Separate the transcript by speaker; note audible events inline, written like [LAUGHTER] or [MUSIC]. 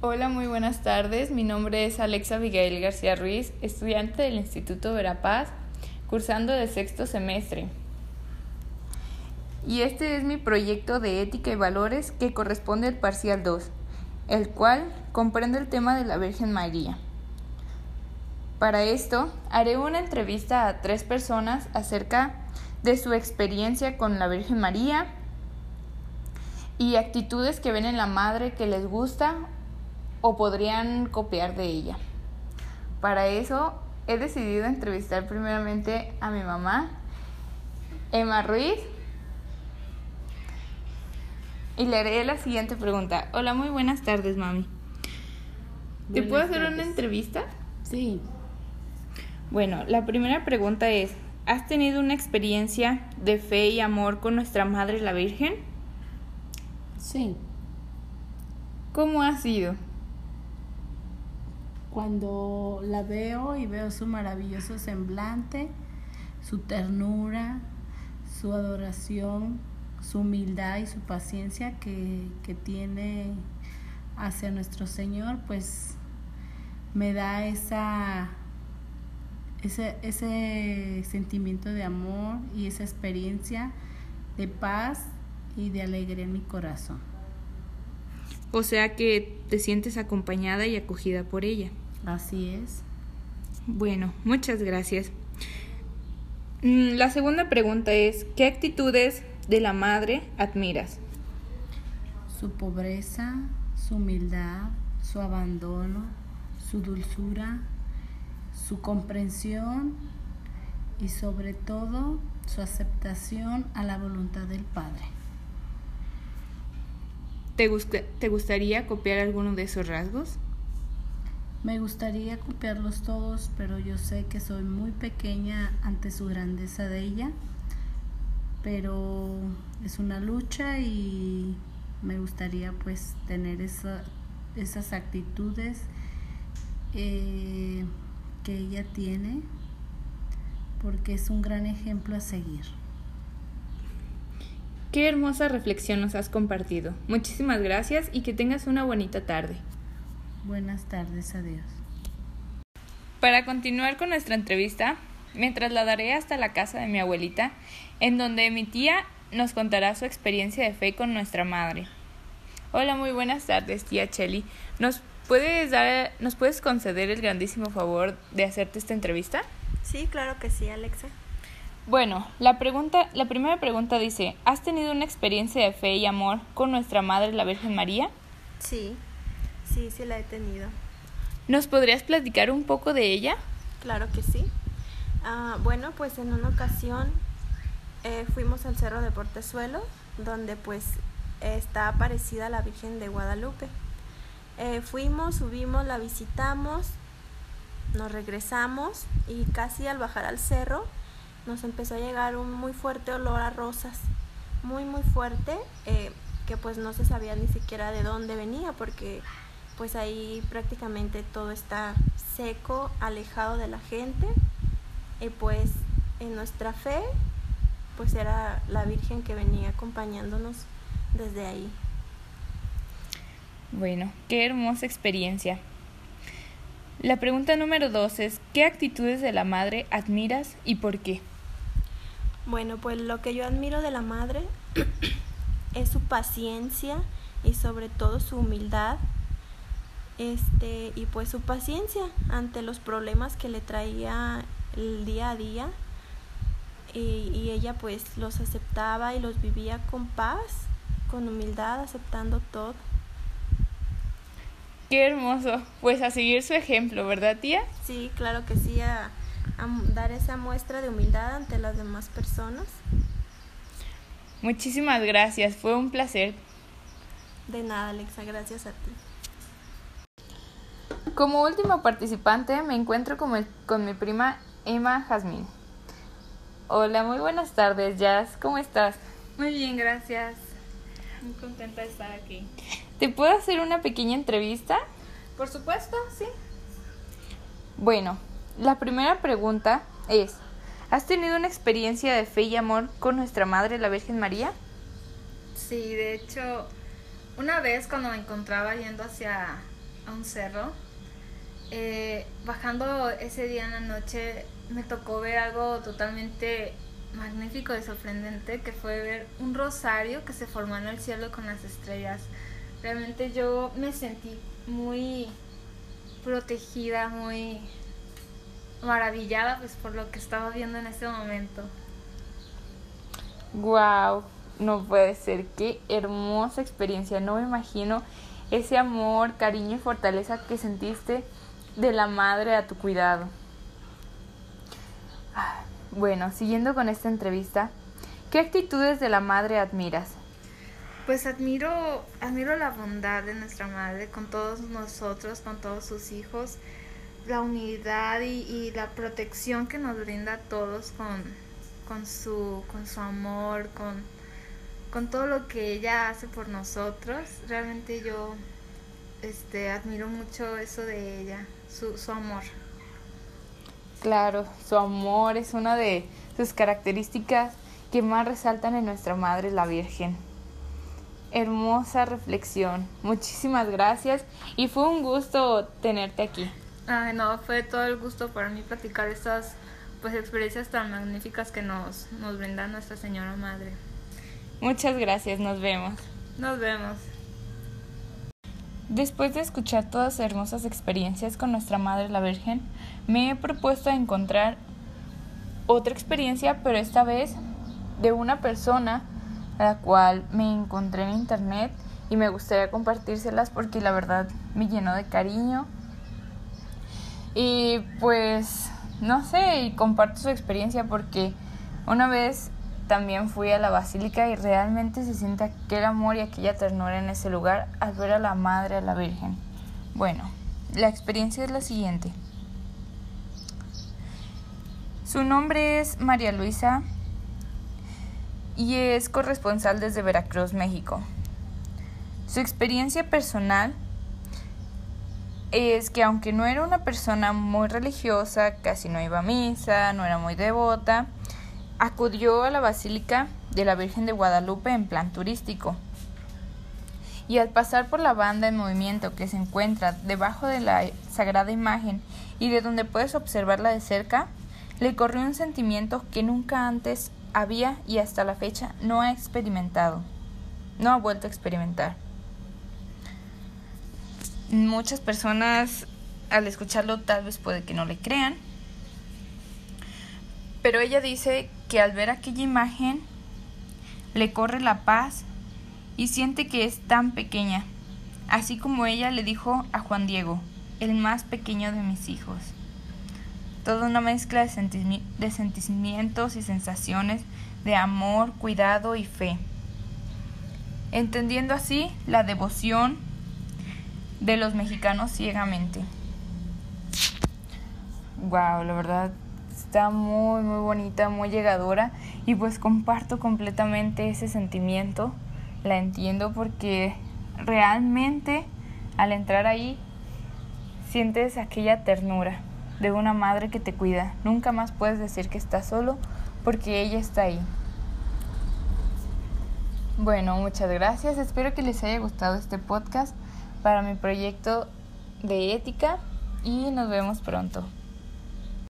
Speaker 1: Hola, muy buenas tardes. Mi nombre es Alexa Abigail García Ruiz, estudiante del Instituto Verapaz, cursando de sexto semestre. Y este es mi proyecto de ética y valores que corresponde al parcial 2, el cual comprende el tema de la Virgen María. Para esto, haré una entrevista a tres personas acerca de su experiencia con la Virgen María y actitudes que ven en la madre que les gusta o podrían copiar de ella. Para eso he decidido entrevistar primeramente a mi mamá, Emma Ruiz, y le haré la siguiente pregunta. Hola, muy buenas tardes, mami. ¿Te puedo hacer una entrevista?
Speaker 2: Sí.
Speaker 1: Bueno, la primera pregunta es, ¿has tenido una experiencia de fe y amor con nuestra Madre la Virgen?
Speaker 2: Sí.
Speaker 1: ¿Cómo ha sido?
Speaker 2: Cuando la veo y veo su maravilloso semblante, su ternura, su adoración, su humildad y su paciencia que, que tiene hacia nuestro Señor, pues me da esa, ese, ese sentimiento de amor y esa experiencia de paz y de alegría en mi corazón.
Speaker 1: O sea que te sientes acompañada y acogida por ella.
Speaker 2: Así es.
Speaker 1: Bueno, muchas gracias. Mm, La segunda pregunta es, ¿qué actitudes de la madre admiras?
Speaker 2: Su pobreza, su humildad, su abandono, su dulzura, su comprensión y sobre todo su aceptación a la voluntad del Padre.
Speaker 1: ¿Te, gusta- ¿Te gustaría copiar alguno de esos rasgos?
Speaker 2: Me gustaría copiarlos todos, pero yo sé que soy muy pequeña ante su grandeza de ella, pero es una lucha y me gustaría pues tener esa- esas actitudes eh, que ella tiene, porque es un gran ejemplo a seguir.
Speaker 1: Qué hermosa reflexión nos has compartido. Muchísimas gracias y que tengas una bonita tarde.
Speaker 2: Buenas tardes, adiós.
Speaker 1: Para continuar con nuestra entrevista, me trasladaré hasta la casa de mi abuelita, en donde mi tía nos contará su experiencia de fe con nuestra madre. Hola, muy buenas tardes, tía Chelly. ¿Nos puedes dar, nos puedes conceder el grandísimo favor de hacerte esta entrevista?
Speaker 3: Sí, claro que sí, Alexa.
Speaker 1: Bueno, la pregunta, la primera pregunta dice, ¿has tenido una experiencia de fe y amor con nuestra madre la Virgen María?
Speaker 3: Sí, sí, sí la he tenido.
Speaker 1: ¿Nos podrías platicar un poco de ella?
Speaker 3: Claro que sí. Ah, bueno, pues en una ocasión eh, fuimos al Cerro de Portezuelo, donde pues está aparecida la Virgen de Guadalupe. Eh, fuimos, subimos, la visitamos, nos regresamos y casi al bajar al cerro nos empezó a llegar un muy fuerte olor a rosas, muy muy fuerte, eh, que pues no se sabía ni siquiera de dónde venía porque pues ahí prácticamente todo está seco, alejado de la gente y pues en nuestra fe pues era la Virgen que venía acompañándonos desde ahí.
Speaker 1: Bueno, qué hermosa experiencia. La pregunta número dos es, ¿qué actitudes de la madre admiras y por qué?
Speaker 3: Bueno, pues lo que yo admiro de la madre [CLEARS THROAT] es su paciencia y sobre todo su humildad. Este, y pues su paciencia ante los problemas que le traía el día a día. Y, y ella pues los aceptaba y los vivía con paz, con humildad, aceptando todo.
Speaker 1: Qué hermoso. Pues a seguir su ejemplo, ¿verdad, tía?
Speaker 3: Sí, claro que sí, a, a dar esa muestra de humildad ante las demás personas.
Speaker 1: Muchísimas gracias, fue un placer.
Speaker 3: De nada, Alexa, gracias a ti.
Speaker 1: Como último participante me encuentro con mi, con mi prima Emma Jazmín. Hola, muy buenas tardes, Jazz. ¿Cómo estás?
Speaker 4: Muy bien, gracias. Muy contenta de estar aquí.
Speaker 1: ¿Te puedo hacer una pequeña entrevista?
Speaker 4: Por supuesto, sí.
Speaker 1: Bueno, la primera pregunta es, ¿has tenido una experiencia de fe y amor con nuestra Madre, la Virgen María?
Speaker 4: Sí, de hecho, una vez cuando me encontraba yendo hacia a un cerro. Eh, bajando ese día en la noche me tocó ver algo totalmente magnífico y sorprendente, que fue ver un rosario que se formó en el cielo con las estrellas. Realmente yo me sentí muy protegida, muy maravillada pues por lo que estaba viendo en ese momento.
Speaker 1: Wow, no puede ser, qué hermosa experiencia. No me imagino ese amor, cariño y fortaleza que sentiste de la madre a tu cuidado. Ah, bueno, siguiendo con esta entrevista, ¿qué actitudes de la madre admiras?
Speaker 4: Pues admiro, admiro la bondad de nuestra madre con todos nosotros, con todos sus hijos, la unidad y, la protección que nos brinda a todos con, con, su, con su amor, con, con todo lo que ella hace por nosotros. Realmente yo este, admiro mucho eso de ella, su, su amor.
Speaker 1: Claro, su amor es una de sus características que más resaltan en nuestra Madre la Virgen. Hermosa reflexión. Muchísimas gracias y fue un gusto tenerte aquí.
Speaker 4: Ay, no, fue todo el gusto para mí platicar estas pues experiencias tan magníficas que nos, nos brinda nuestra Señora Madre.
Speaker 1: Muchas gracias, nos vemos.
Speaker 4: Nos vemos.
Speaker 1: Después de escuchar todas hermosas experiencias con nuestra Madre la Virgen, me he propuesto encontrar otra experiencia, pero esta vez de una persona a la cual me encontré en internet y me gustaría compartírselas porque la verdad me llenó de cariño. Y pues, no sé, y comparto su experiencia porque una vez también fui a la basílica y realmente se siente aquel amor y aquella ternura en ese lugar al ver a la Madre, a la Virgen. Bueno, la experiencia es la siguiente. Su nombre es María Luisa y es corresponsal desde Veracruz, México. Su experiencia personal es que aunque no era una persona muy religiosa, casi no iba a misa, no era muy devota, acudió a la Basílica de la Virgen de Guadalupe en plan turístico. Y al pasar por la banda en movimiento que se encuentra debajo de la sagrada imagen y de donde puedes observarla de cerca, le corrió un sentimiento que nunca antes había y hasta la fecha no ha experimentado, no ha vuelto a experimentar. Muchas personas al escucharlo tal vez puede que no le crean, pero ella dice que al ver aquella imagen le corre la paz y siente que es tan pequeña, así como ella le dijo a Juan Diego, el más pequeño de mis hijos. Toda una mezcla de, sentimientos y sensaciones de amor, cuidado y fe. Entendiendo así la devoción de los mexicanos ciegamente. Wow, la verdad está muy, muy bonita, muy llegadora y pues comparto completamente ese sentimiento. La entiendo porque realmente al entrar ahí sientes aquella ternura de una madre que te cuida. Nunca más puedes decir que estás solo porque ella está ahí. Bueno, muchas gracias. Espero que les haya gustado este podcast para mi proyecto de ética y nos vemos pronto.